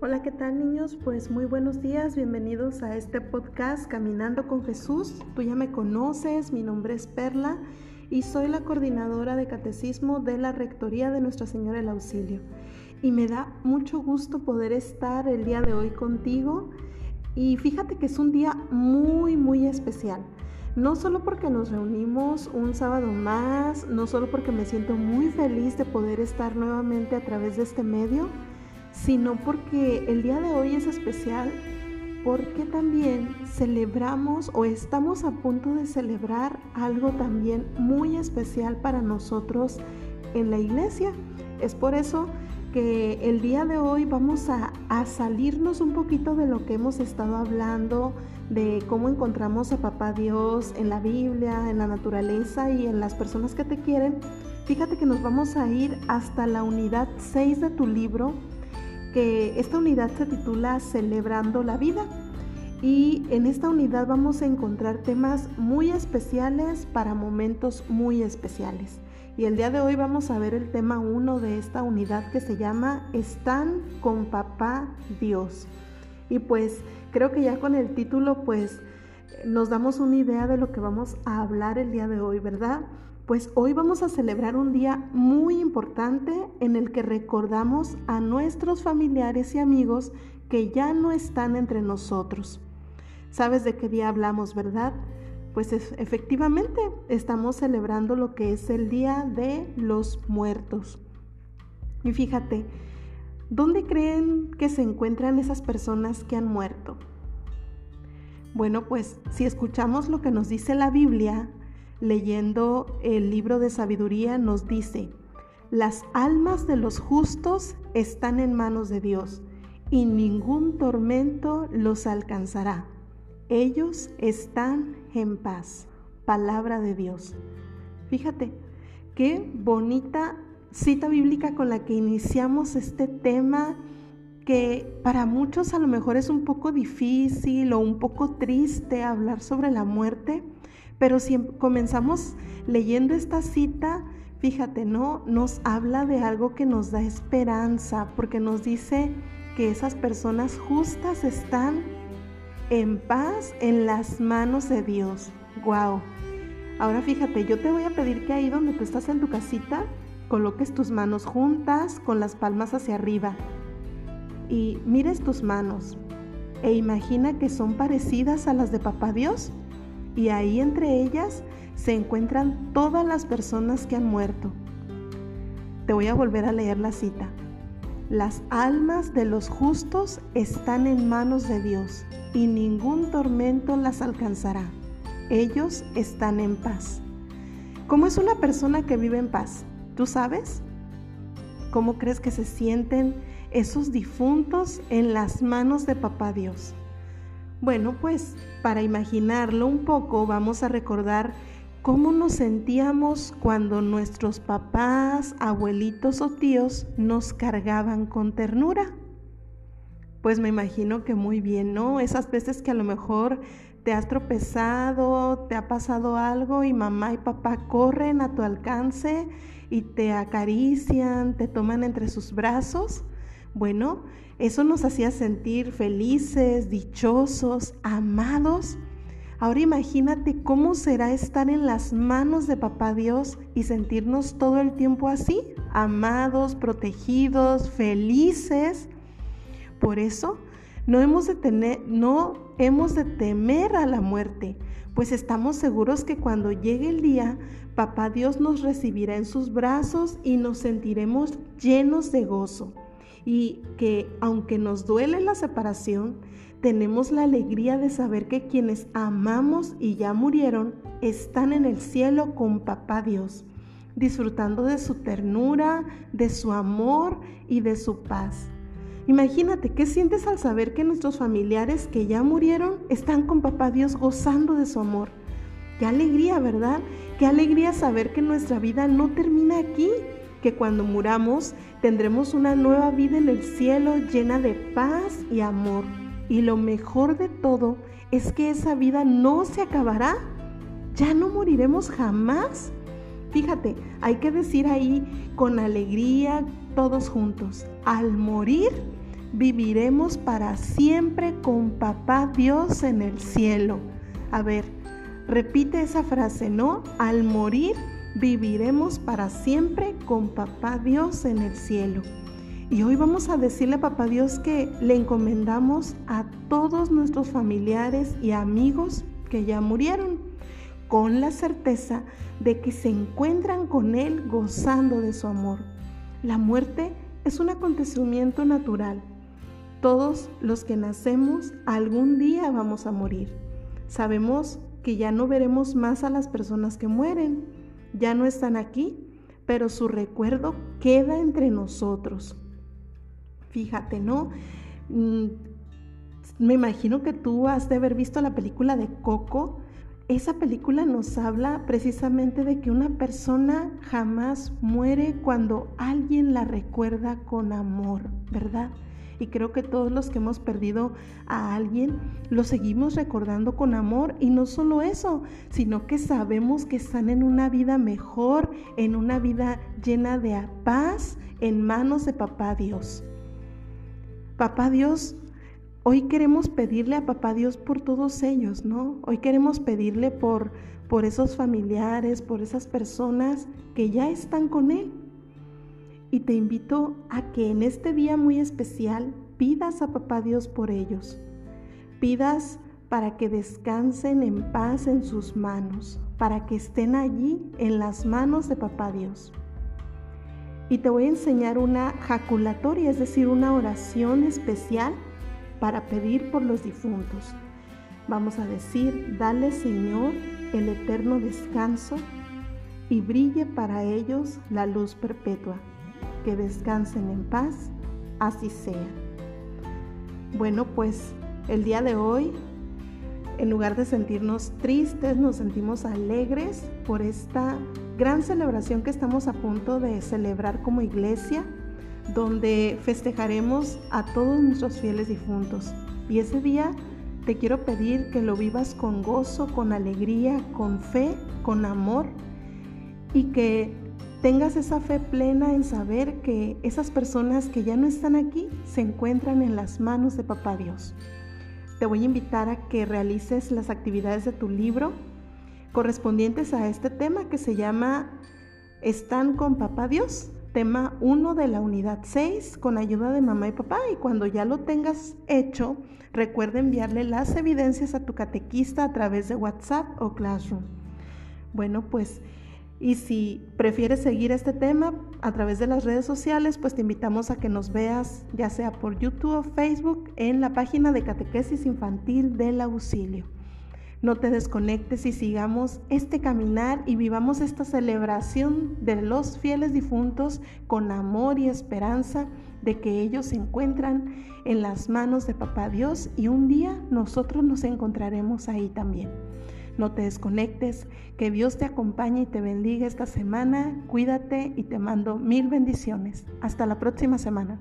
Hola, ¿qué tal niños? Pues muy buenos días, bienvenidos a este podcast Caminando con Jesús. Tú ya me conoces, mi nombre es Perla y soy la coordinadora de catecismo de la Rectoría de Nuestra Señora del Auxilio. Y me da mucho gusto poder estar el día de hoy contigo y fíjate que es un día muy, muy especial. No solo porque nos reunimos un sábado más, no solo porque me siento muy feliz de poder estar nuevamente a través de este medio, sino porque el día de hoy es especial porque también celebramos o estamos a punto de celebrar algo también muy especial para nosotros en la iglesia. Es por eso que el día de hoy vamos a, a, salirnos un poquito de lo que hemos estado hablando, de cómo encontramos a Papá Dios en la Biblia, en la naturaleza y en las personas que te quieren. Fíjate que nos vamos a ir hasta la unidad 6 de tu libro, que esta unidad se titula Celebrando la vida. Y en esta unidad vamos a encontrar temas muy especiales para momentos muy especiales. Y el día de hoy vamos a ver el tema 1 de esta unidad que se llama Están con papá Dios. Y pues creo que ya con el título pues nos damos una idea de lo que vamos a hablar el día de hoy, ¿verdad? Pues hoy vamos a celebrar un día muy importante en el que recordamos a nuestros familiares y amigos que ya no están entre nosotros. ¿Sabes de qué día hablamos, verdad? Pues efectivamente estamos celebrando lo que es el Día de los Muertos. Y fíjate, ¿dónde creen que se encuentran esas personas que han muerto? Bueno, pues si escuchamos lo que nos dice la Biblia, leyendo el libro de sabiduría, nos dice, las almas de los justos están en manos de Dios y ningún tormento los alcanzará. Ellos están en paz. Palabra de Dios. Fíjate, qué bonita cita bíblica con la que iniciamos este tema que para muchos a lo mejor es un poco difícil o un poco triste hablar sobre la muerte, pero si em, comenzamos leyendo esta cita, fíjate, ¿no? Nos habla de algo que nos da esperanza, porque nos dice que esas personas justas están en paz en las manos de Dios. ¡Wow! Ahora fíjate, yo te voy a pedir que ahí donde tú estás en tu casita, coloques tus manos juntas con las palmas hacia arriba y mires tus manos e imagina que son parecidas a las de Papá Dios y ahí entre ellas se encuentran todas las personas que han muerto. Te voy a volver a leer la cita. Las almas de los justos están en manos de Dios y ningún tormento las alcanzará. Ellos están en paz. ¿Cómo es una persona que vive en paz? ¿Tú sabes? ¿Cómo crees que se sienten esos difuntos en las manos de Papá Dios? Bueno, pues para imaginarlo un poco vamos a recordar cómo nos sentíamos cuando nuestros papás, abuelitos o tíos nos cargaban con ternura. Pues me imagino que muy bien, ¿no? Esas veces que a lo mejor te has tropezado, te ha pasado algo y mamá y papá corren a tu alcance y te acarician, te toman entre sus brazos. Bueno, eso nos hacía sentir felices, dichosos, amados. Ahora imagínate cómo será estar en las manos de Papá Dios y sentirnos todo el tiempo así, amados, protegidos, felices. Por eso no hemos de tener, no hemos de temer a la muerte, pues estamos seguros que cuando llegue el día, Papá Dios nos recibirá en sus brazos y nos sentiremos llenos de gozo y que aunque nos duele la separación, tenemos la alegría de saber que quienes amamos y ya murieron están en el cielo con Papá Dios, disfrutando de su ternura, de su amor y de su paz. Imagínate qué sientes al saber que nuestros familiares que ya murieron están con Papá Dios gozando de su amor. Qué alegría, ¿verdad? Qué alegría saber que nuestra vida no termina aquí, que cuando muramos tendremos una nueva vida en el cielo llena de paz y amor. Y lo mejor de todo es que esa vida no se acabará. Ya no moriremos jamás. Fíjate, hay que decir ahí con alegría todos juntos, al morir viviremos para siempre con papá Dios en el cielo. A ver, repite esa frase, ¿no? Al morir viviremos para siempre con papá Dios en el cielo. Y hoy vamos a decirle a papá Dios que le encomendamos a todos nuestros familiares y amigos que ya murieron, con la certeza de que se encuentran con Él gozando de su amor. La muerte es un acontecimiento natural. Todos los que nacemos algún día vamos a morir. Sabemos que ya no veremos más a las personas que mueren. Ya no están aquí, pero su recuerdo queda entre nosotros. Fíjate, ¿no? Mm, me imagino que tú has de haber visto la película de Coco esa película nos habla precisamente de que una persona jamás muere cuando alguien la recuerda con amor, ¿verdad? Y creo que todos los que hemos perdido a alguien lo seguimos recordando con amor y no solo eso, sino que sabemos que están en una vida mejor, en una vida llena de paz, en manos de Papá Dios. Papá Dios Hoy queremos pedirle a Papá Dios por todos ellos, ¿no? Hoy queremos pedirle por, por esos familiares, por esas personas que ya están con Él. Y te invito a que en este día muy especial pidas a Papá Dios por ellos. Pidas para que descansen en paz en sus manos, para que estén allí en las manos de Papá Dios. Y te voy a enseñar una jaculatoria, es decir, una oración especial para pedir por los difuntos. Vamos a decir, dale Señor el eterno descanso y brille para ellos la luz perpetua. Descansen en paz, así sea. Bueno, pues el día de hoy, en lugar de sentirnos tristes, nos sentimos alegres por esta gran celebración que estamos a punto de celebrar como iglesia donde festejaremos a todos nuestros fieles difuntos. Y ese día te quiero pedir que lo vivas con gozo, con alegría, con fe, con amor y que tengas esa fe plena en saber que esas personas que ya no están aquí se encuentran en las manos de Papá Dios. Te voy a invitar a que realices las actividades de tu libro correspondientes a este tema que se llama ¿Están con Papá Dios? tema 1 de la unidad 6 con ayuda de mamá y papá y cuando ya lo tengas hecho, recuerda enviarle las evidencias a tu catequista a través de WhatsApp o Classroom. Bueno, pues y si prefieres seguir este tema a través de las redes sociales, pues te invitamos a que nos veas ya sea por YouTube o Facebook en la página de Catequesis Infantil del Auxilio. No te desconectes y sigamos este caminar y vivamos esta celebración de los fieles difuntos con amor y esperanza de que ellos se encuentran en las manos de Papá Dios y un día nosotros nos encontraremos ahí también. No te desconectes, que Dios te acompañe y te bendiga esta semana, cuídate y te mando mil bendiciones. Hasta la próxima semana.